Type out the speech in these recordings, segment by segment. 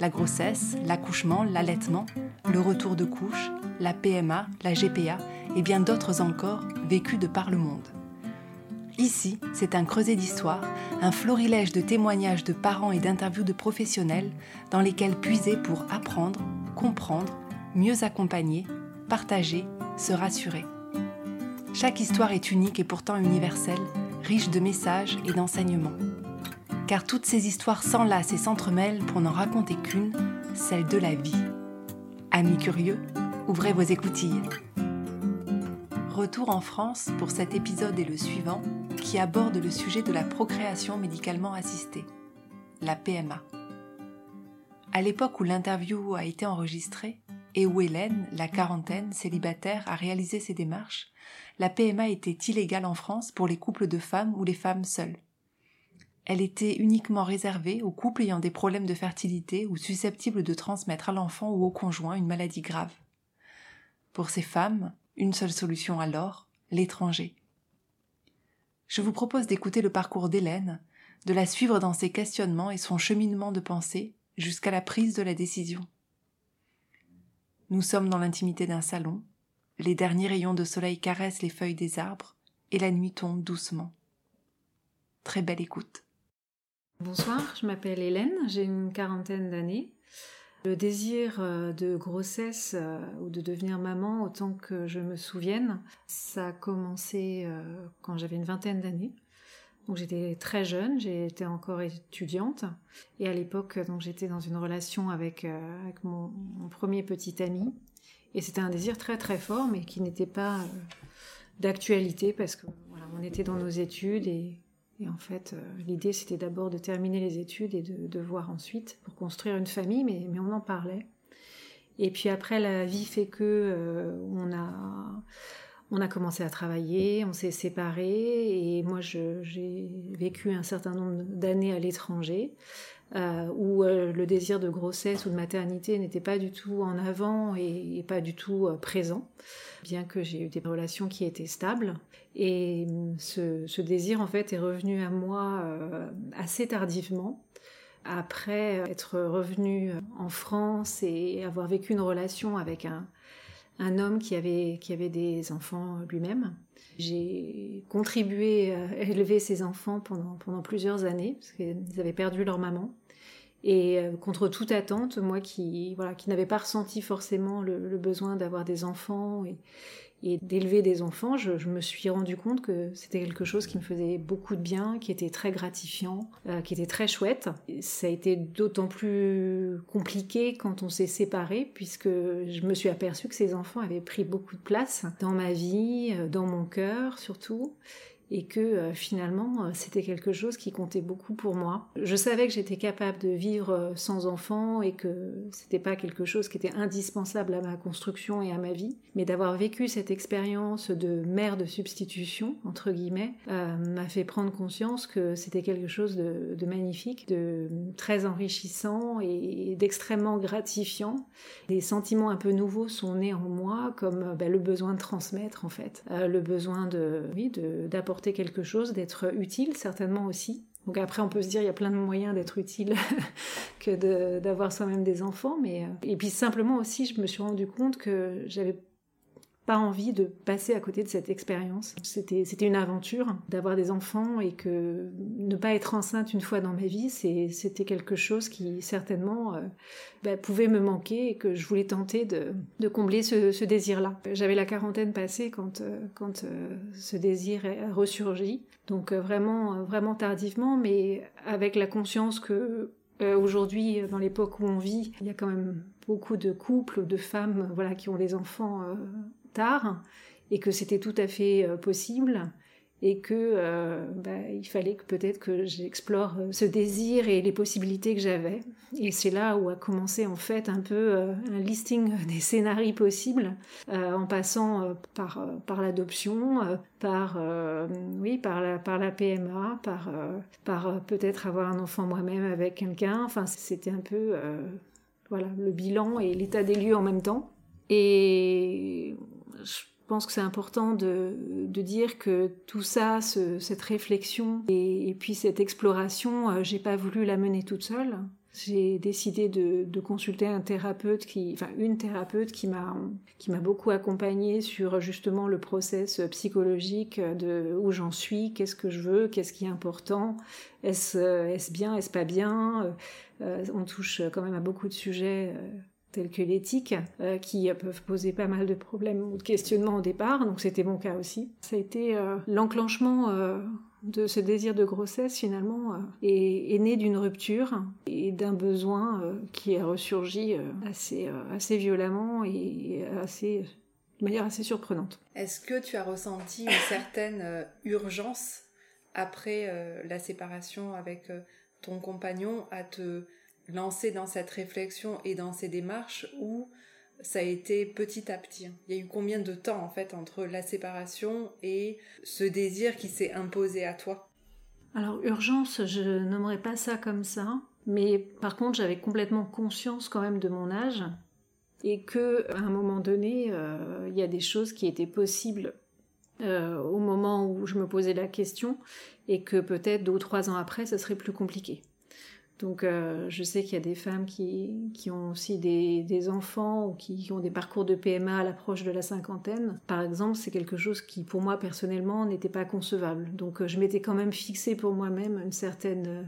la grossesse, l'accouchement, l'allaitement, le retour de couche, la PMA, la GPA et bien d'autres encore vécus de par le monde. Ici, c'est un creuset d'histoire, un florilège de témoignages de parents et d'interviews de professionnels dans lesquels puiser pour apprendre, comprendre, mieux accompagner, partager, se rassurer. Chaque histoire est unique et pourtant universelle, riche de messages et d'enseignements car toutes ces histoires s'enlacent et s'entremêlent pour n'en raconter qu'une, celle de la vie. Amis curieux, ouvrez vos écoutilles. Retour en France pour cet épisode et le suivant qui aborde le sujet de la procréation médicalement assistée, la PMA. À l'époque où l'interview a été enregistrée et où Hélène, la quarantaine, célibataire, a réalisé ses démarches, la PMA était illégale en France pour les couples de femmes ou les femmes seules elle était uniquement réservée aux couples ayant des problèmes de fertilité ou susceptibles de transmettre à l'enfant ou au conjoint une maladie grave. Pour ces femmes, une seule solution alors, l'étranger. Je vous propose d'écouter le parcours d'Hélène, de la suivre dans ses questionnements et son cheminement de pensée jusqu'à la prise de la décision. Nous sommes dans l'intimité d'un salon, les derniers rayons de soleil caressent les feuilles des arbres et la nuit tombe doucement. Très belle écoute. Bonsoir, je m'appelle Hélène, j'ai une quarantaine d'années. Le désir euh, de grossesse euh, ou de devenir maman, autant que je me souvienne, ça a commencé euh, quand j'avais une vingtaine d'années. Donc j'étais très jeune, j'étais encore étudiante et à l'époque donc j'étais dans une relation avec, mon, premier petit ami et c'était un désir très très fort mais qui n'était pas d'actualité parce que voilà, on était dans nos études et et en fait, euh, l'idée, c'était d'abord de terminer les études et de, voir ensuite pour construire une famille, mais, on en parlait. Et puis après, la vie fait que euh, on a on a commencé à travailler, on s'est séparés et moi j'ai vécu un certain nombre d'années à l'étranger euh, où le désir de grossesse ou de maternité n'était pas du tout en avant et, pas du tout présent, bien que j'ai eu des relations qui étaient stables. Et ce, désir, en fait, est revenu à moi euh, assez tardivement, après être revenu en France et avoir vécu une relation avec un, homme qui avait, qui avait des enfants lui-même. J'ai contribué à élever ces enfants pendant, pendant plusieurs années, parce qu'ils avaient perdu leur maman. Et euh, contre toute attente, moi qui voilà qui n'avais pas ressenti forcément le, le besoin d'avoir des enfants et, et d'élever des enfants, je, me suis rendu compte que c'était quelque chose qui me faisait beaucoup de bien, qui était très gratifiant, euh, qui était très chouette. ça a été d'autant plus compliqué quand on s'est séparés, puisque je me suis aperçue que ces enfants avaient pris beaucoup de place dans ma vie, euh, dans mon cœur surtout, et que euh, finalement euh, c'était quelque chose qui comptait beaucoup pour moi. Je savais que j'étais capable de vivre euh, sans enfant et que c'était pas quelque chose qui était indispensable à ma construction et à ma vie, mais d'avoir vécu cette expérience de mère de substitution entre guillemets m'a fait prendre conscience que c'était quelque chose de, magnifique, de très enrichissant et, d'extrêmement gratifiant. Des sentiments un peu nouveaux sont nés en moi, comme ben, le besoin de transmettre en fait, le besoin de d'apporter quelque chose, d'être utile certainement aussi. Donc après, on peut se dire, il y a plein de moyens d'être utile que d'avoir soi-même des enfants. Mais... Euh, et puis simplement aussi, je me suis rendu compte que j'avais pas envie de passer à côté de cette expérience. C'était, c'était une aventure d'avoir des enfants et que ne pas être enceinte une fois dans ma vie, c'était quelque chose qui certainement euh, bah, pouvait me manquer et que je voulais tenter de, de combler ce, ce désir-là. J'avais la quarantaine passée quand, euh, quand euh, ce désir a ressurgi, donc vraiment, vraiment tardivement, mais avec la conscience que aujourd'hui, dans l'époque où on vit, il y a quand même beaucoup de couples, de femmes, voilà, qui ont des enfants tard et que c'était tout à fait euh, possible et que euh, bah, il fallait que peut-être que j'explore euh, ce désir et les possibilités que j'avais. Et c'est là où a commencé en fait un peu un listing des scénarios possibles, en passant par par l'adoption, par oui par la par la PMA, par par peut-être avoir un enfant moi-même avec quelqu'un. Enfin c'était un peu voilà le bilan et l'état des lieux en même temps. Et je pense que c'est important de, de, dire que tout ça, ce, cette réflexion et, puis cette exploration, euh, j'ai pas voulu la mener toute seule. J'ai décidé de, de, consulter un thérapeute qui, enfin une thérapeute qui m'a qui m'a beaucoup accompagnée sur justement le process psychologique de où j'en suis, qu'est-ce que je veux, qu'est-ce qui est important, est-ce est-ce bien, est-ce pas bien. Euh, on touche quand même à beaucoup de sujets euh, tels que l'éthique, euh, qui peuvent poser pas mal de problèmes ou de questionnements au départ, donc c'était mon cas aussi. Ça a été euh, l'enclenchement euh, de ce désir de grossesse finalement est, né d'une rupture et d'un besoin qui a ressurgi assez, assez violemment et assez, de manière assez surprenante. Est-ce que tu as ressenti une certaine urgence après la séparation avec ton compagnon à te lancé dans cette réflexion et dans ces démarches où ça a été petit à petit. Il y a eu combien de temps en fait entre la séparation et ce désir qui s'est imposé à toi? Alors urgence, je nommerais pas ça comme ça, mais par contre j'avais complètement conscience quand même de mon âge et que à un moment donné euh, il y a des choses qui étaient possibles euh, au moment où je me posais la question et que peut-être deux ou trois ans après ça serait plus compliqué. Donc euh, je sais qu'il y a des femmes qui, qui ont aussi des, des, enfants ou qui ont des parcours de PMA à l'approche de la cinquantaine. Par exemple, c'est quelque chose qui pour moi personnellement n'était pas concevable. Donc euh, je m'étais quand même fixé pour moi-même une certaine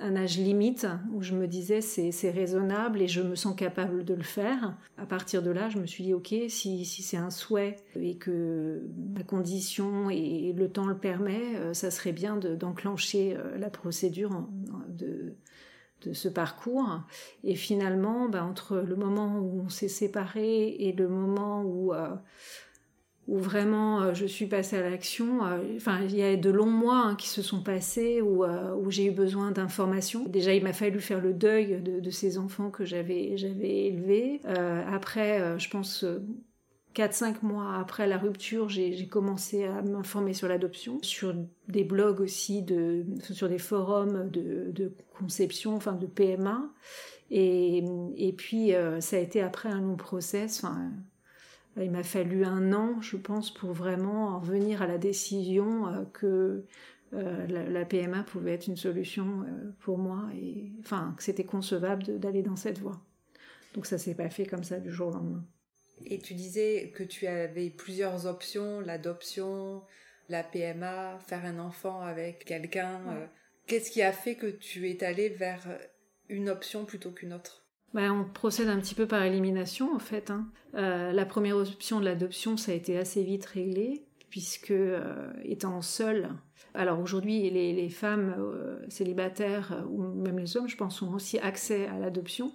un âge limite où je me disais c'est raisonnable et je me sens capable de le faire. À partir de là, je me suis dit ok, si, si c'est un souhait et que ma condition et le temps le permet, euh, ça serait bien d'enclencher euh, la procédure de, ce parcours. Et finalement, bah, entre le moment où on s'est séparés et le moment où euh, où vraiment euh, je suis passée à l'action. Euh, il y a de longs mois hein, qui se sont passés où, où j'ai eu besoin d'informations. Déjà, il m'a fallu faire le deuil de, de ces enfants que j'avais j'avais élevés. après, je pense 4-5 mois après la rupture, j'ai commencé à m'informer sur l'adoption, sur des blogs aussi, de, sur des forums de, de conception, enfin de PMA. Et, et puis, ça a été après un long process. Enfin, il m'a fallu un an, je pense, pour vraiment en venir à la décision euh, que euh, la, PMA pouvait être une solution euh, pour moi et enfin que c'était concevable d'aller dans cette voie. Donc ça s'est pas fait comme ça du jour au lendemain. Et tu disais que tu avais plusieurs options, l'adoption, la PMA, faire un enfant avec quelqu'un. Qu'est-ce qui a fait que tu es allé vers une option plutôt qu'une autre? Bah, on procède un petit peu par élimination en fait. Hein. Euh, la première option de l'adoption, ça a été assez vite réglé, puisque euh, étant seule, alors aujourd'hui les, femmes euh, célibataires ou même les hommes, je pense, ont aussi accès à l'adoption,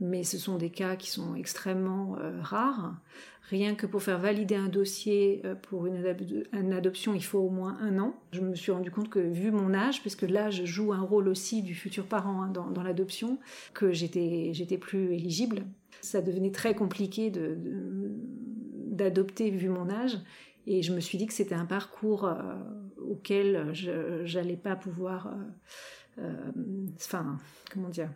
mais ce sont des cas qui sont extrêmement rares. Rien que pour faire valider un dossier euh, pour une, adoption, il faut au moins un an. Je me suis rendu compte que vu mon âge, puisque l'âge joue un rôle aussi du futur parent hein, dans, l'adoption, que j'étais plus éligible. Ça devenait très compliqué d'adopter vu mon âge. Et je me suis dit que c'était un parcours euh, auquel je n'allais pas pouvoir... Euh, enfin, comment dire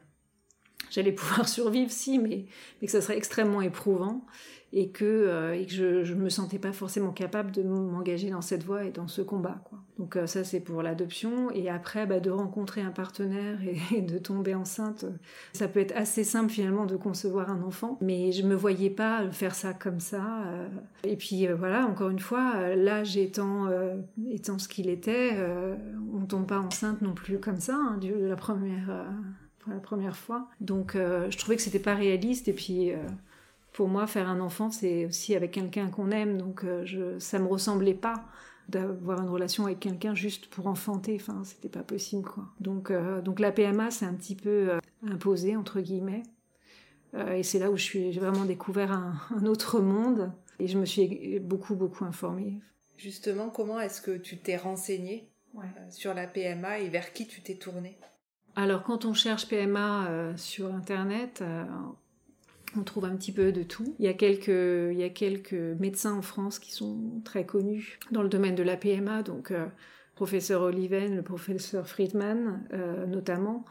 J'allais pouvoir survivre, si, mais, mais que ça serait extrêmement éprouvant et que, euh, et que je ne me sentais pas forcément capable de m'engager dans cette voie et dans ce combat. Quoi. Donc euh, ça c'est pour l'adoption et après bah, de rencontrer un partenaire et, de tomber enceinte, ça peut être assez simple finalement de concevoir un enfant, mais je me voyais pas faire ça comme ça. Euh. Et puis voilà, encore une fois, l'âge étant, étant ce qu'il était, on tombe pas enceinte non plus comme ça hein, de la première la première fois. Donc je trouvais que c'était pas réaliste et puis pour moi, faire un enfant, c'est aussi avec quelqu'un qu'on aime, donc euh, je, ça me ressemblait pas d'avoir une relation avec quelqu'un juste pour enfanter. Enfin, c'était pas possible, quoi. Donc, euh, donc la PMA, c'est un petit peu euh, imposé entre guillemets, et c'est là où je suis, j'ai vraiment découvert un, autre monde, et je me suis beaucoup beaucoup informée. Justement, comment est-ce que tu t'es renseigné sur la PMA et vers qui tu t'es tourné Alors, quand on cherche PMA sur Internet, on trouve un petit peu de tout. Il y, a quelques, il y a quelques médecins en France qui sont très connus dans le domaine de la PMA, donc professeur Oliven, le professeur Friedman euh, notamment.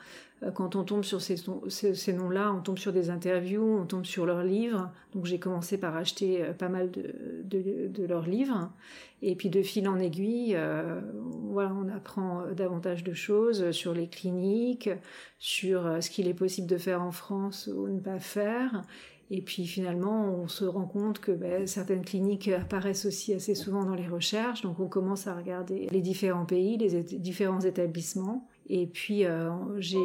Euh, quand on tombe sur ces, ces, noms-là, on tombe sur des interviews, on tombe sur leurs livres. Donc j'ai commencé par acheter euh, pas mal de, de, de, leurs livres. Et puis de fil en aiguille, voilà, on apprend davantage de choses sur les cliniques, sur ce qu'il est possible de faire en France ou ne pas faire. Et puis finalement, on se rend compte que ben, certaines cliniques apparaissent aussi assez souvent dans les recherches. Donc on commence à regarder les différents pays, les différents établissements. Et puis euh, j'ai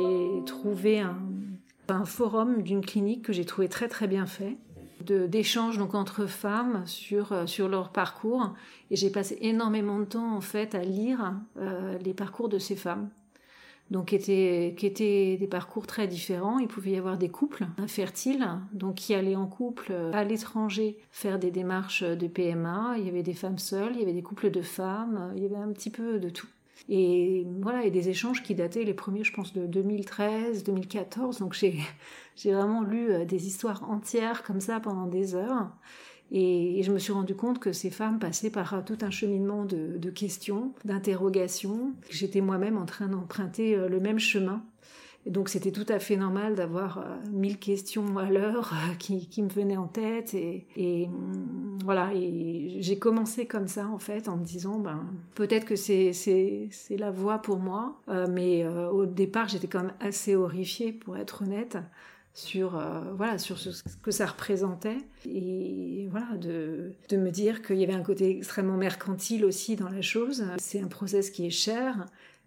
trouvé un, forum d'une clinique que j'ai trouvé très très bien fait d'échanges donc entre femmes sur euh, sur leur parcours et j'ai passé énormément de temps en fait à lire euh, les parcours de ces femmes donc qui étaient, étaient des parcours très différents. Il pouvait y avoir des couples infertiles, donc qui allaient en couple à l'étranger faire des démarches de PMA. Il y avait des femmes seules, il y avait des couples de femmes, il y avait un petit peu de tout. Et voilà, et des échanges qui dataient les premiers, je pense, de 2013, 2014. Donc j'ai, j'ai vraiment lu euh, des histoires entières comme ça pendant des heures. Et, je me suis rendu compte que ces femmes passaient par tout un cheminement de, questions, d'interrogations. J'étais moi-même en train d'emprunter euh, le même chemin. Donc c'était tout à fait normal d'avoir euh, mille questions à l'heure euh, qui, me venaient en tête. Et, mm, voilà, j'ai commencé comme ça en fait en me disant, ben, peut-être que c'est la voie pour moi. mais au départ j'étais quand même assez horrifiée pour être honnête sur euh, voilà sur ce que ça représentait. Et voilà de, de me dire qu'il y avait un côté extrêmement mercantile aussi dans la chose. C'est un process qui est cher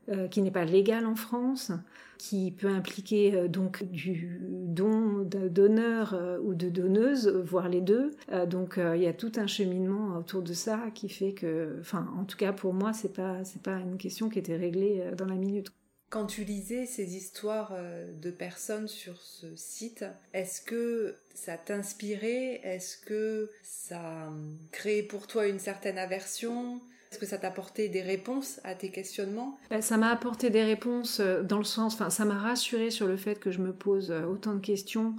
euh, qui n'est pas légal en France qui peut impliquer euh, donc du don d'honneur ou de donneuse voire les deux. Donc il y a tout un cheminement autour de ça qui fait que enfin en tout cas pour moi c'est pas c'est pas une question qui était réglée dans la minute quand tu lisais ces histoires euh, de personnes sur ce site, est-ce que ça t'inspirait? Est-ce que ça créait pour toi une certaine aversion? Est-ce que ça t'a apporté des réponses à tes questionnements? Ben, Ça m'a apporté des réponses euh, dans le sens, enfin, ça m'a rassuré sur le fait que je me pose euh, autant de questions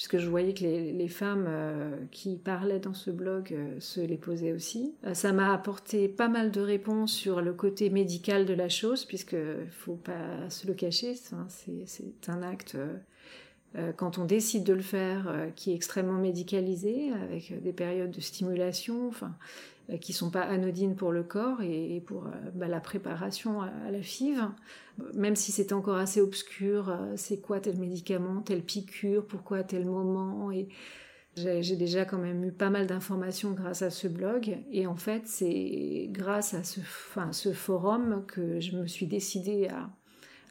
puisque je voyais que les, femmes euh, qui parlaient dans ce blog euh, se les posaient aussi. Euh, ça m'a apporté pas mal de réponses sur le côté médical de la chose, puisque faut pas se le cacher, c'est un acte quand on décide de le faire, qui est extrêmement médicalisé, avec des périodes de stimulation, qui sont pas anodines pour le corps et, pour euh, bah, la préparation à, la FIV. Même si c'est encore assez obscur, euh, c'est quoi tel médicament, telle piqûre, pourquoi tel moment et j'ai déjà quand même eu pas mal d'informations grâce à ce blog et en fait c'est grâce à ce, forum que je me suis décidée à,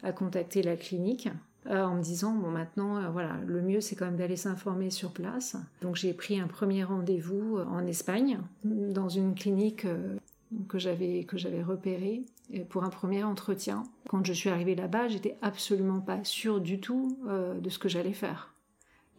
à contacter la clinique euh, en me disant bon maintenant euh, voilà le mieux c'est quand même d'aller s'informer sur place. Donc j'ai pris un premier rendez-vous euh, en Espagne dans une clinique que j'avais que j'avais repérée pour un premier entretien. Quand je suis arrivée là-bas, j'étais absolument pas sûre du tout de ce que j'allais faire.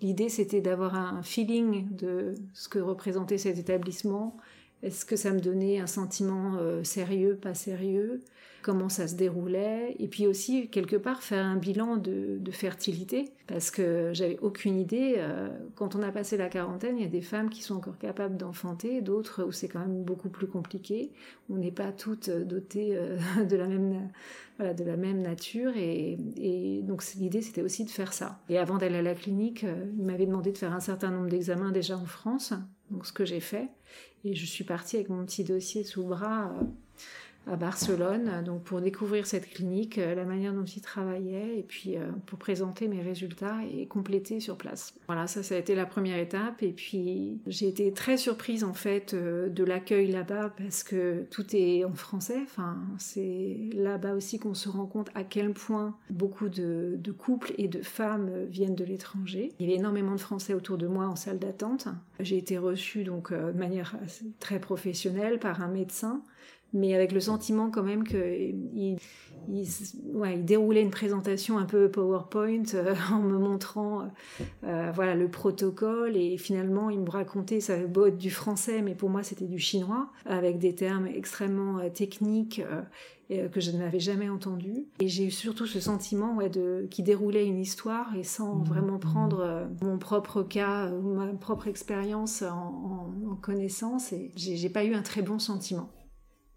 L'idée c'était d'avoir un feeling de ce que représentait cet établissement. Est-ce que ça me donnait un sentiment sérieux, pas sérieux? Comment ça se déroulait, et puis aussi quelque part faire un bilan de, fertilité, parce que j'avais aucune idée. Euh, quand on a passé la quarantaine, il y a des femmes qui sont encore capables d'enfanter, d'autres où c'est quand même beaucoup plus compliqué. On n'est pas toutes dotées euh, de la même voilà, de la même nature, et, et donc l'idée c'était aussi de faire ça. Et avant d'aller à la clinique, euh, il m'avait demandé de faire un certain nombre d'examens déjà en France, donc ce que j'ai fait, et je suis partie avec mon petit dossier sous bras à Barcelone, donc pour découvrir cette clinique, euh, la manière dont ils travaillaient, et puis euh, pour présenter mes résultats et compléter sur place. Voilà, ça, ça a été la première étape, et puis j'ai été très surprise en fait euh, de l'accueil là-bas parce que tout est en français. Enfin, c'est là-bas aussi qu'on se rend compte à quel point beaucoup de, couples et de femmes viennent de l'étranger. Il y avait énormément de Français autour de moi en salle d'attente. J'ai été reçue donc de manière très professionnelle par un médecin mais avec le sentiment quand même qu'il il, ouais, il, déroulait une présentation un peu PowerPoint euh, en me montrant euh, voilà le protocole et finalement il me racontait ça beau être du français mais pour moi c'était du chinois avec des termes extrêmement euh, techniques que je n'avais jamais entendus et j'ai eu surtout ce sentiment ouais, de qui déroulait une histoire et sans mmh. vraiment prendre mon propre cas ou ma propre expérience en, en, en connaissance et j'ai pas eu un très bon sentiment.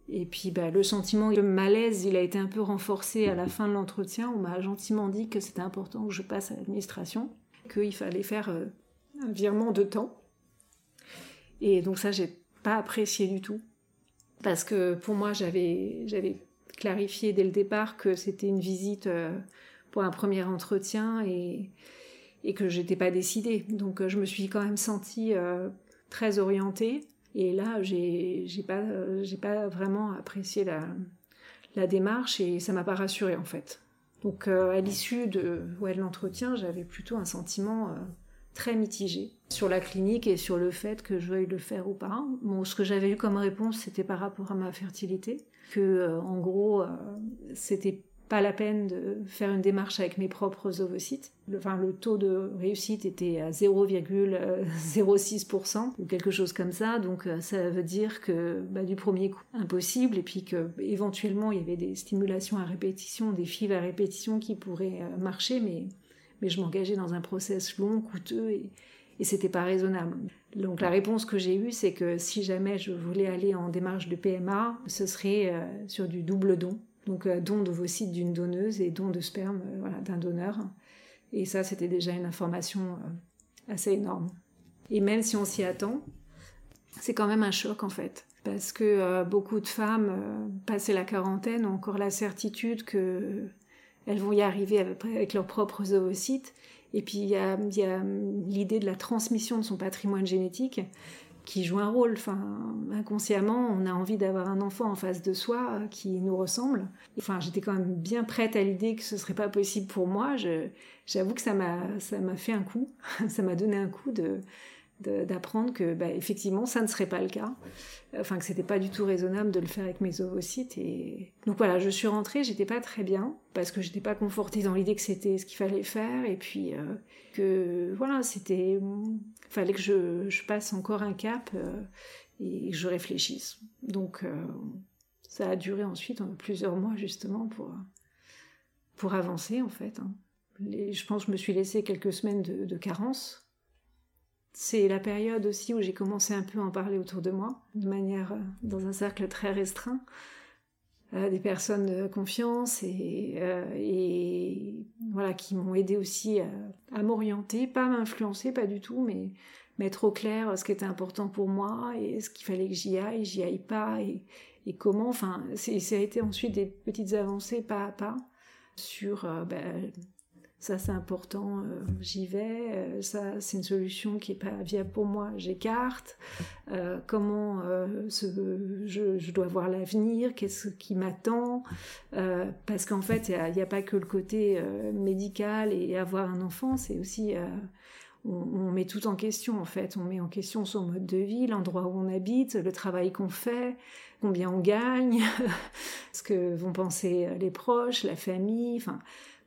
Et puis bah, le sentiment de malaise, il a été un peu renforcé à la fin de l'entretien. On m'a gentiment dit que c'était important que je passe à l'administration, qu'il fallait faire euh, un virement de temps. Et donc ça, j'ai pas apprécié du tout. Parce que pour moi, j'avais, clarifié dès le départ que c'était une visite euh, pour un premier entretien et, et que j'étais pas décidée. Donc euh, je me suis quand même sentie très orientée. Et là, j'ai pas, j'ai pas vraiment apprécié la, la démarche et ça m'a pas rassurée en fait. Donc euh, à l'issue de, l'entretien, j'avais plutôt un sentiment euh, très mitigé sur la clinique et sur le fait que je veuille le faire ou pas. Ce que j'avais eu comme réponse, c'était par rapport à ma fertilité, que euh, en gros, c'était pas la peine de faire une démarche avec mes propres ovocytes. Le, enfin, le taux de réussite était à 0,06% ou quelque chose comme ça. Donc euh, ça veut dire que bah, du premier coup, impossible. Et puis que éventuellement il y avait des stimulations à répétition, des fives à répétition qui pourraient euh, marcher, mais, mais je m'engageais dans un process long, coûteux et, et c'était pas raisonnable. Donc la réponse que j'ai eue, c'est que si jamais je voulais aller en démarche de PMA, ce serait euh, sur du double don donc euh, don d'ovocytes d'une donneuse et don de sperme euh, d'un donneur. Et ça, c'était déjà une information euh, assez énorme. Et même si on s'y attend, c'est quand même un choc en fait. Parce que beaucoup de femmes, passées la quarantaine, ont encore la certitude que elles vont y arriver avec, leurs propres ovocytes. Et puis il y a l'idée de la transmission de son patrimoine génétique qui joue un rôle. Enfin, inconsciemment, on a envie d'avoir un enfant en face de soi euh, qui nous ressemble. Enfin, j'étais quand même bien prête à l'idée que ce serait pas possible pour moi. j'avoue que ça m'a, ça m'a fait un coup. ça m'a donné un coup de, d'apprendre que bah, effectivement ça ne serait pas le cas. Enfin que c'était pas du tout raisonnable de le faire avec mes ovocytes et donc voilà je suis rentrée j'étais pas très bien parce que j'étais pas confortée dans l'idée que c'était ce qu'il fallait faire et puis euh, que voilà c'était fallait que je, passe encore un cap euh, et que je réfléchisse. Donc euh, ça a duré ensuite plusieurs mois justement pour pour avancer en fait hein. je pense que je me suis laissé quelques semaines de carence c'est la période aussi où j'ai commencé un peu à en parler autour de moi, de manière euh, dans un cercle très restreint, euh, des personnes de confiance et, euh, voilà qui m'ont aidé aussi à, m'orienter, pas m'influencer, pas du tout, mais mettre au clair ce qui était important pour moi et ce qu'il fallait que j'y aille, j'y aille pas et, comment. Enfin, ça a été ensuite des petites avancées pas à pas sur ben, ça c'est important, euh, j'y vais, euh, ça c'est une solution qui est pas viable pour moi, j'écarte, euh, comment je, dois voir l'avenir, qu'est-ce qui m'attend, parce qu'en fait il n'y a, pas que le côté médical et avoir un enfant, c'est aussi... On, met tout en question en fait, on met en question son mode de vie, l'endroit où on habite, le travail qu'on fait, combien on gagne, ce que vont penser les proches, la famille, enfin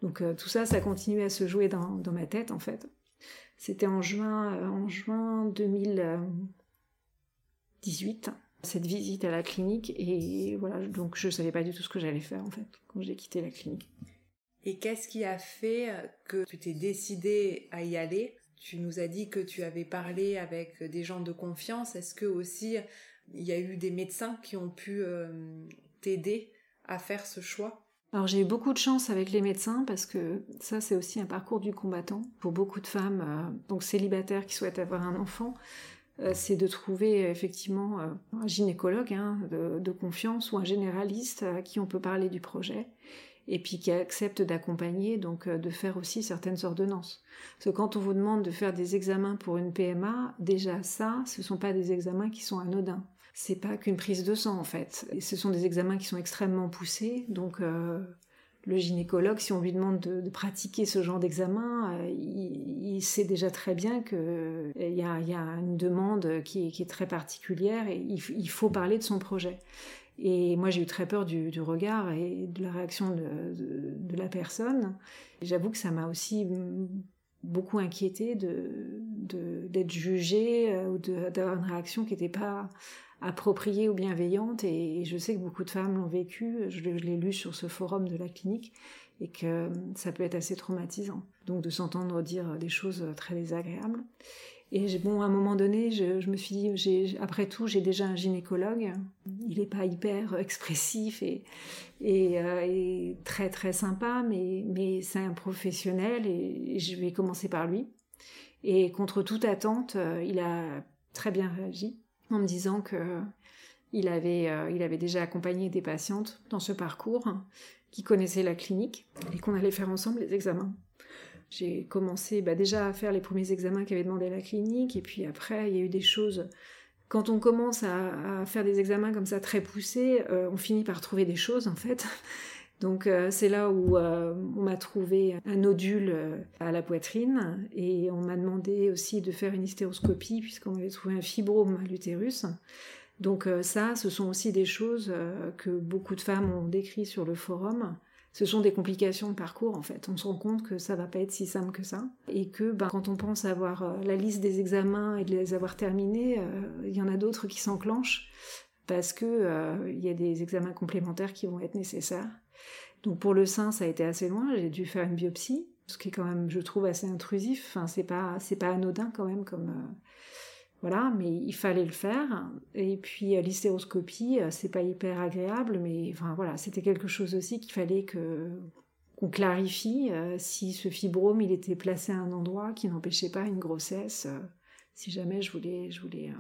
donc euh, tout ça, ça continuait à se jouer dans, ma tête en fait. C'était en juin, euh, en juin 2018, cette visite à la clinique et voilà, donc je savais pas du tout ce que j'allais faire en fait quand j'ai quitté la clinique. Et qu'est-ce qui a fait que tu t'es décidé à y aller? Tu nous as dit que tu avais parlé avec des gens de confiance. Est-ce que aussi il y a eu des médecins qui ont pu euh, t'aider à faire ce choix? Alors j'ai eu beaucoup de chance avec les médecins parce que ça c'est aussi un parcours du combattant pour beaucoup de femmes euh, donc célibataires qui souhaitent avoir un enfant. Euh, c'est de trouver euh, effectivement un gynécologue hein, de, confiance ou un généraliste à qui on peut parler du projet et puis qui accepte d'accompagner, donc de faire aussi certaines ordonnances. Parce que quand on vous demande de faire des examens pour une PMA, déjà ça, ce sont pas des examens qui sont anodins c'est pas qu'une prise de sang en fait. Ce sont des examens qui sont extrêmement poussés, donc euh, le gynécologue, si on lui demande de, pratiquer ce genre d'examen, euh, il, sait déjà très bien qu'il euh, y, a, une demande qui est, très particulière et il, faut parler de son projet. Et moi, j'ai eu très peur du, regard et de la réaction de, la personne. J'avoue que ça m'a aussi beaucoup inquiété d'être jugée euh, ou d'avoir une réaction qui n'était pas appropriée ou bienveillante. Et, je sais que beaucoup de femmes l'ont vécu. Je, l'ai lu sur ce forum de la clinique et que ça peut être assez traumatisant. Donc de s'entendre dire des choses très désagréables. Et bon, à un moment donné, je, me suis dit, après tout, j'ai déjà un gynécologue. Il n'est pas hyper expressif et, euh, et, très très sympa, mais, mais c'est un professionnel et je vais commencer par lui. Et contre toute attente, euh, il a très bien réagi en me disant que euh, il avait déjà accompagné des patientes dans ce parcours qui connaissaient la clinique et qu'on allait faire ensemble les examens. J'ai commencé bah, déjà à faire les premiers examens qu'avait demandé la clinique, et puis après, il y a eu des choses. Quand on commence à, faire des examens comme ça très poussés, euh, on finit par trouver des choses en fait. Donc euh, c'est là où euh, on m'a trouvé un nodule à la poitrine et on m'a demandé aussi de faire une hystéroscopie puisqu'on avait trouvé un fibrome à l'utérus. Donc ça, ce sont aussi des choses que beaucoup de femmes ont décrit sur le forum ce sont des complications de parcours en fait. On se rend compte que ça va pas être si simple que ça et que ben, quand on pense avoir euh, la liste des examens et de les avoir terminés, euh, il y en a d'autres qui s'enclenchent parce que euh, il y a des examens complémentaires qui vont être nécessaires. Donc pour le sein, ça a été assez loin. J'ai dû faire une biopsie, ce qui est quand même, je trouve, assez intrusif. Enfin, c'est pas, c'est pas anodin quand même comme voilà, mais il fallait le faire. Et puis euh, l'hystéroscopie, euh, c'est pas hyper agréable, mais enfin voilà, c'était quelque chose aussi qu'il fallait que qu'on clarifie euh, si ce fibrome il était placé à un endroit qui n'empêchait pas une grossesse. si jamais je voulais, je voulais,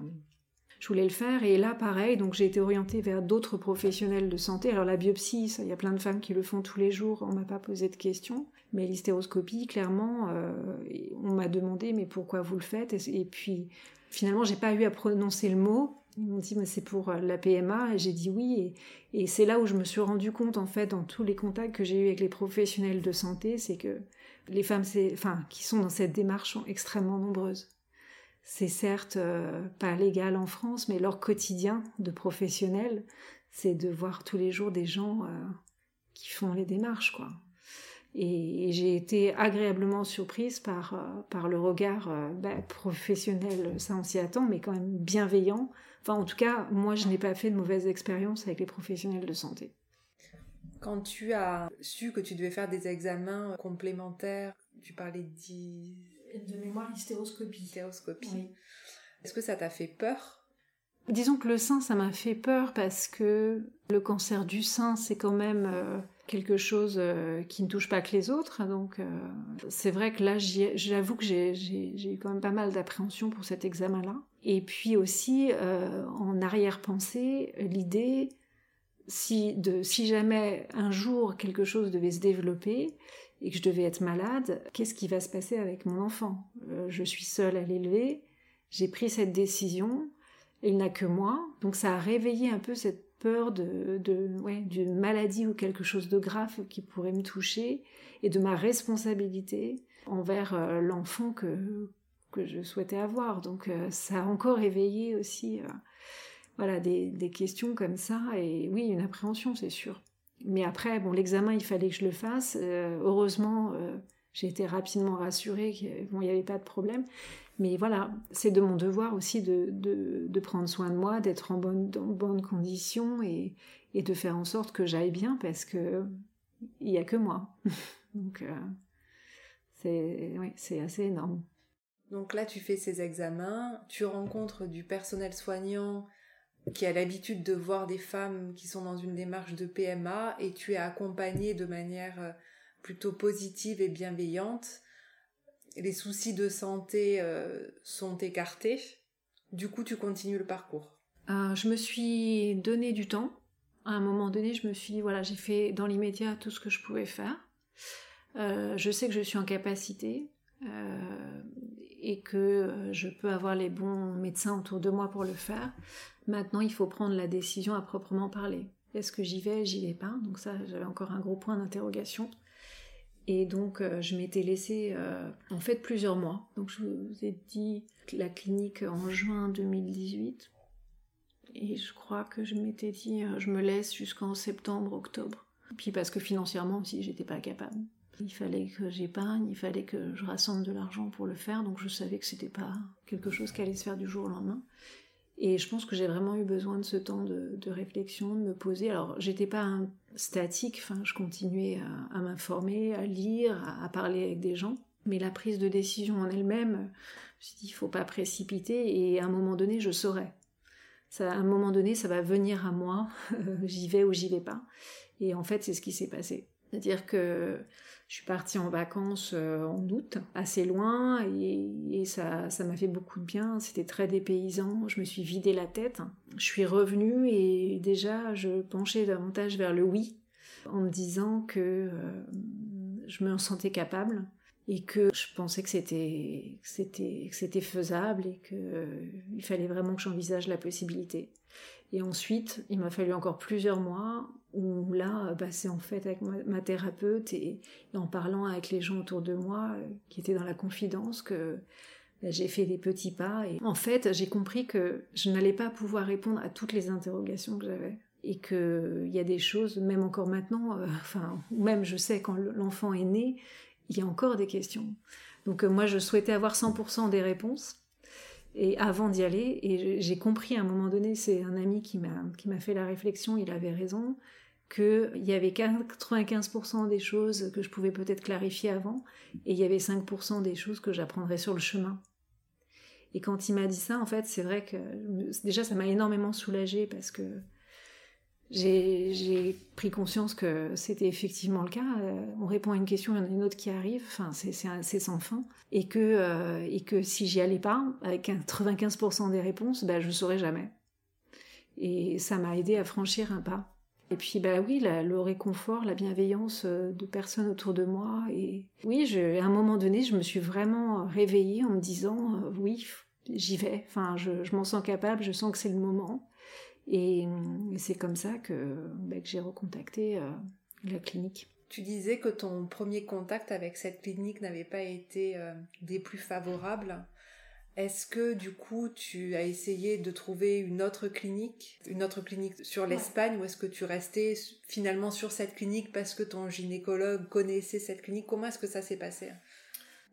je voulais le faire. Et là, pareil, donc j'ai été orientée vers d'autres professionnels de santé. Alors la biopsie, il y a plein de femmes qui le font tous les jours. On m'a pas posé de questions. Mais l'hystéroscopie, clairement, on m'a demandé mais pourquoi vous le faites? Et, puis Finalement, j'ai pas eu à prononcer le mot. Ils m'ont dit, mais c'est pour euh, la PMA, et j'ai dit oui. Et, c'est là où je me suis rendu compte, en fait, dans tous les contacts que j'ai eus avec les professionnels de santé, c'est que les femmes enfin, qui sont dans cette démarche sont extrêmement nombreuses. C'est certes euh, pas légal en France, mais leur quotidien de professionnels, c'est de voir tous les jours des gens euh, qui font les démarches, quoi. Et, j'ai été agréablement surprise par, euh, par le regard bah, professionnel, ça on s'y attend, mais quand même bienveillant. Enfin, en tout cas, moi, je n'ai pas fait de mauvaise expérience avec les professionnels de santé. Quand tu as su que tu devais faire des examens complémentaires, tu parlais de... de mémoire hystéroscopie. Hystéroscopie. Est-ce que ça t'a fait peur? Disons que le sein, ça m'a fait peur parce que le cancer du sein, c'est quand même euh, quelque chose euh, qui ne touche pas que les autres. Donc, euh, c'est vrai que là, j'avoue que j'ai eu quand même pas mal d'appréhension pour cet examen-là. Et puis aussi, en arrière-pensée, l'idée, si, de, si jamais un jour quelque chose devait se développer et que je devais être malade, qu'est-ce qui va se passer avec mon enfant? Je suis seule à l'élever. J'ai pris cette décision il n'a que moi. Donc ça a réveillé un peu cette peur de, d'une maladie ou quelque chose de grave qui pourrait me toucher et de ma responsabilité envers euh, l'enfant que, que je souhaitais avoir. Donc euh, ça a encore éveillé aussi euh, voilà, des, des, questions comme ça et oui, une appréhension, c'est sûr. Mais après, bon, l'examen, il fallait que je le fasse. heureusement, j'ai été rapidement rassurée qu'il n'y avait pas de problème. Mais voilà, c'est de mon devoir aussi de, de, prendre soin de moi, d'être en bonne, dans bonnes conditions et, et, de faire en sorte que j'aille bien parce que il n'y a que moi. Donc euh, c'est assez énorme. Donc là, tu fais ces examens, tu rencontres du personnel soignant qui a l'habitude de voir des femmes qui sont dans une démarche de PMA et tu es accompagnée de manière euh, plutôt positive et bienveillante les soucis de santé euh, sont écartés. Du coup, tu continues le parcours. Euh, je me suis donné du temps. À un moment donné, je me suis dit, voilà, j'ai fait dans l'immédiat tout ce que je pouvais faire. Je sais que je suis en capacité et que je peux avoir les bons médecins autour de moi pour le faire. Maintenant, il faut prendre la décision à proprement parler. Est-ce que j'y vais, j'y vais pas? Donc ça, j'avais encore un gros point d'interrogation. Et donc, euh, je m'étais laissée, euh, en fait, plusieurs mois. Donc, je vous ai dit la clinique en juin 2018. Et je crois que je m'étais dit, euh, je me laisse jusqu'en septembre, octobre. Puis parce que financièrement aussi, j'étais pas capable. Il fallait que j'épargne, il fallait que je rassemble de l'argent pour le faire, donc je savais que c'était pas quelque chose qui allait se faire du jour au lendemain. Et je pense que j'ai vraiment eu besoin de ce temps de, réflexion, de me poser. Alors, j'étais pas statique, enfin, je continuais à, m'informer, à lire, à, parler avec des gens. Mais la prise de décision en elle-même, je me suis dit, il faut pas précipiter, et à un moment donné, je saurais. À un moment donné, ça va venir à moi, j'y vais ou j'y vais pas. Et en fait, c'est ce qui s'est passé. C'est-à-dire que je suis partie en vacances euh, en août, assez loin, et, ça, ça m'a fait beaucoup de bien. C'était très dépaysant. Je me suis vidé la tête. Je suis revenue et déjà, je penchais davantage vers le oui, en me disant que euh, je me sentais capable et que je pensais que c'était c'était faisable et que euh, il fallait vraiment que j'envisage la possibilité. Et ensuite, il m'a fallu encore plusieurs mois où là, bah, c'est en fait avec ma, thérapeute et, en parlant avec les gens autour de moi euh, qui étaient dans la confidence que bah, j'ai fait des petits pas. Et en fait, j'ai compris que je n'allais pas pouvoir répondre à toutes les interrogations que j'avais. Et qu'il y a des choses, même encore maintenant, euh, enfin, même je sais quand l'enfant est né, il y a encore des questions. Donc euh, moi, je souhaitais avoir 100% des réponses et avant d'y aller, et j'ai compris à un moment donné, c'est un ami qui m'a qui m'a fait la réflexion, il avait raison, qu'il y avait 95% des choses que je pouvais peut-être clarifier avant, et il y avait 5% des choses que j'apprendrais sur le chemin. Et quand il m'a dit ça, en fait, c'est vrai que déjà ça m'a énormément soulagée parce que j'ai pris conscience que c'était effectivement le cas. Euh, on répond à une question, il y en a une autre qui arrive. Enfin, c'est sans fin. Et que, euh, et que si j'y allais pas, avec 95% des réponses, bah, je saurais jamais. Et ça m'a aidé à franchir un pas. Et puis, bah oui, le réconfort, la bienveillance euh, de personnes autour de moi. Et oui, je, à un moment donné, je me suis vraiment réveillée en me disant, oui, j'y vais. Enfin, je m'en sens capable, je sens que c'est le moment. Et, c'est comme ça que, bah, que j'ai recontacté euh, la clinique. Tu disais que ton premier contact avec cette clinique n'avait pas été euh, des plus favorables. Est-ce que du coup tu as essayé de trouver une autre clinique, une autre clinique sur l'Espagne ou est-ce que tu restais finalement sur cette clinique parce que ton gynécologue connaissait cette clinique? Comment est-ce que ça s'est passé?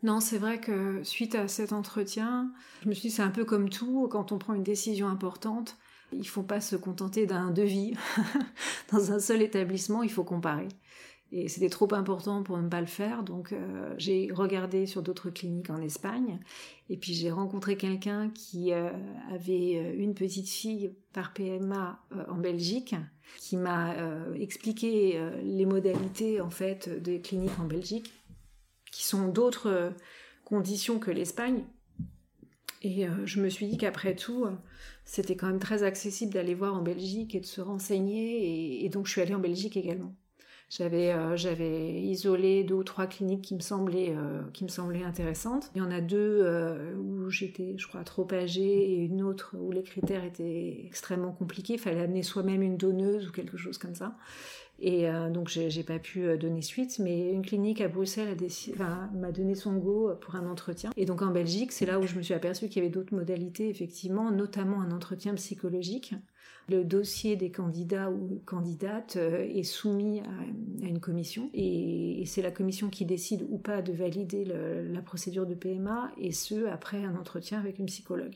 Non, c'est vrai que suite à cet entretien, je me suis dit c'est un peu comme tout, quand on prend une décision importante, il faut pas se contenter d'un devis. Dans un seul établissement, il faut comparer. Et c'était trop important pour ne pas le faire, donc euh, j'ai regardé sur d'autres cliniques en Espagne. Et puis j'ai rencontré quelqu'un qui euh, avait euh, une petite fille par PMA en Belgique, qui m'a expliqué les modalités en fait des cliniques en Belgique, qui sont d'autres conditions que l'Espagne. Et je me suis dit qu'après tout, c'était quand même très accessible d'aller voir en Belgique et de se renseigner. Et, donc je suis allée en Belgique également. J'avais euh, j'avais isolé deux ou trois cliniques qui me semblaient euh, qui me semblaient intéressantes. Il y en a deux euh, où j'étais, je crois, trop âgée et une autre où les critères étaient extrêmement compliqués. Il fallait amener soi-même une donneuse ou quelque chose comme ça. Et euh, donc j'ai pas pu euh, donner suite, mais une clinique à Bruxelles m'a donné son go pour un entretien. Et donc en Belgique, c'est là où je me suis aperçue qu'il y avait d'autres modalités, effectivement, notamment un entretien psychologique. Le dossier des candidats ou candidates euh, est soumis à, une commission et, c'est la commission qui décide ou pas de valider la procédure de PMA et ce après un entretien avec une psychologue.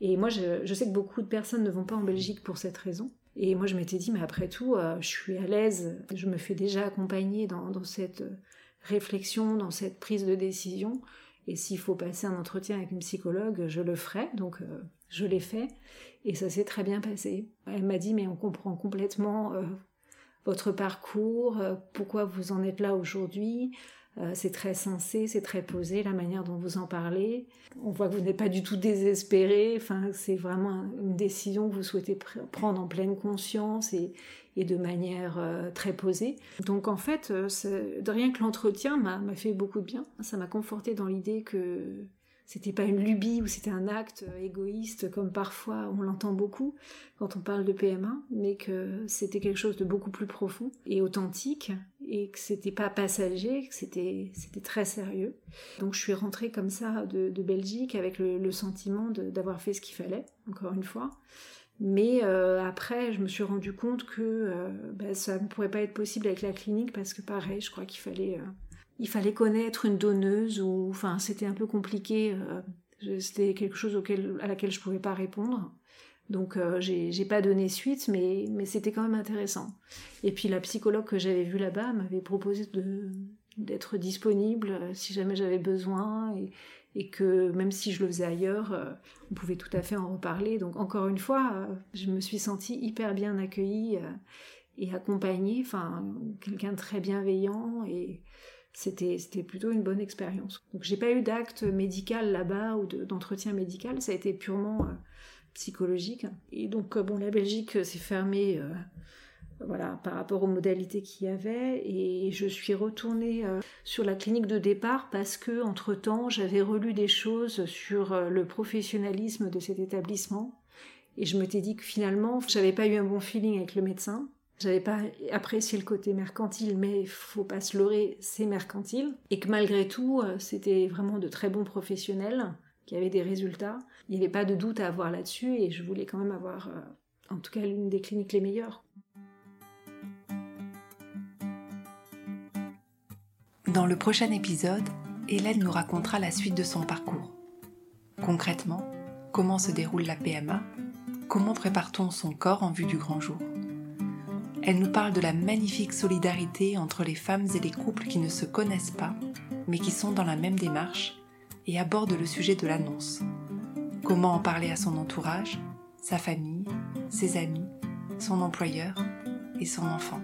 Et moi, je sais que beaucoup de personnes ne vont pas en Belgique pour cette raison. Et moi, je m'étais dit, mais après tout, euh, je suis à l'aise, je me fais déjà accompagner dans, cette réflexion, dans cette prise de décision. Et s'il faut passer un entretien avec une psychologue, je le ferai. Donc, euh, je l'ai fait. Et ça s'est très bien passé. Elle m'a dit, mais on comprend complètement euh, votre parcours, pourquoi vous en êtes là aujourd'hui. Euh, c'est très sensé, c'est très posé, la manière dont vous en parlez. On voit que vous n'êtes pas du tout désespéré. Enfin, c'est vraiment une décision que vous souhaitez prendre en pleine conscience et, de manière euh, très posée. Donc en fait, euh, rien que l'entretien m'a fait beaucoup de bien. Ça m'a conforté dans l'idée que c'était pas une lubie ou c'était un acte égoïste comme parfois on l'entend beaucoup quand on parle de PMA, mais que c'était quelque chose de beaucoup plus profond et authentique et que c'était pas passager, que c'était c'était très sérieux. Donc je suis rentrée comme ça de, Belgique avec le, sentiment d'avoir fait ce qu'il fallait, encore une fois. Mais euh, après, je me suis rendu compte que euh, bah, ça ne pourrait pas être possible avec la clinique parce que pareil, je crois qu'il fallait euh, il fallait connaître une donneuse ou enfin c'était un peu compliqué. c'était quelque chose auquel à laquelle je pouvais pas répondre. Donc euh, j'ai pas donné suite, mais, mais c'était quand même intéressant. Et puis la psychologue que j'avais vue là-bas m'avait proposé d'être disponible euh, si jamais j'avais besoin et, et, que même si je le faisais ailleurs, euh, on pouvait tout à fait en reparler. Donc encore une fois, je me suis sentie hyper bien accueillie et accompagnée, enfin quelqu'un de très bienveillant et c'était plutôt une bonne expérience. Donc j'ai pas eu d'acte médical là-bas ou d'entretien médical, ça a été purement psychologique. Et donc, euh, bon, la Belgique s'est fermée euh, voilà, par rapport aux modalités qu'il y avait. Et je suis retournée euh, sur la clinique de départ parce que, entre-temps, j'avais relu des choses sur le professionnalisme de cet établissement. Et je m'étais dit que finalement, j'avais pas eu un bon feeling avec le médecin. J'avais pas apprécié le côté mercantile, mais faut pas se leurrer, c'est mercantile. Et que malgré tout, c'était vraiment de très bons professionnels qui avaient des résultats. Il n'y avait pas de doute à avoir là-dessus et je voulais quand même avoir, euh, en tout cas, l'une des cliniques les meilleures. Dans le prochain épisode, Hélène nous racontera la suite de son parcours. Concrètement, comment se déroule la PMA Comment prépare-t-on son corps en vue du grand jour? Elle nous parle de la magnifique solidarité entre les femmes et les couples qui ne se connaissent pas, mais qui sont dans la même démarche et aborde le sujet de l'annonce. Comment en parler à son entourage, sa famille, ses amis, son employeur et son enfant.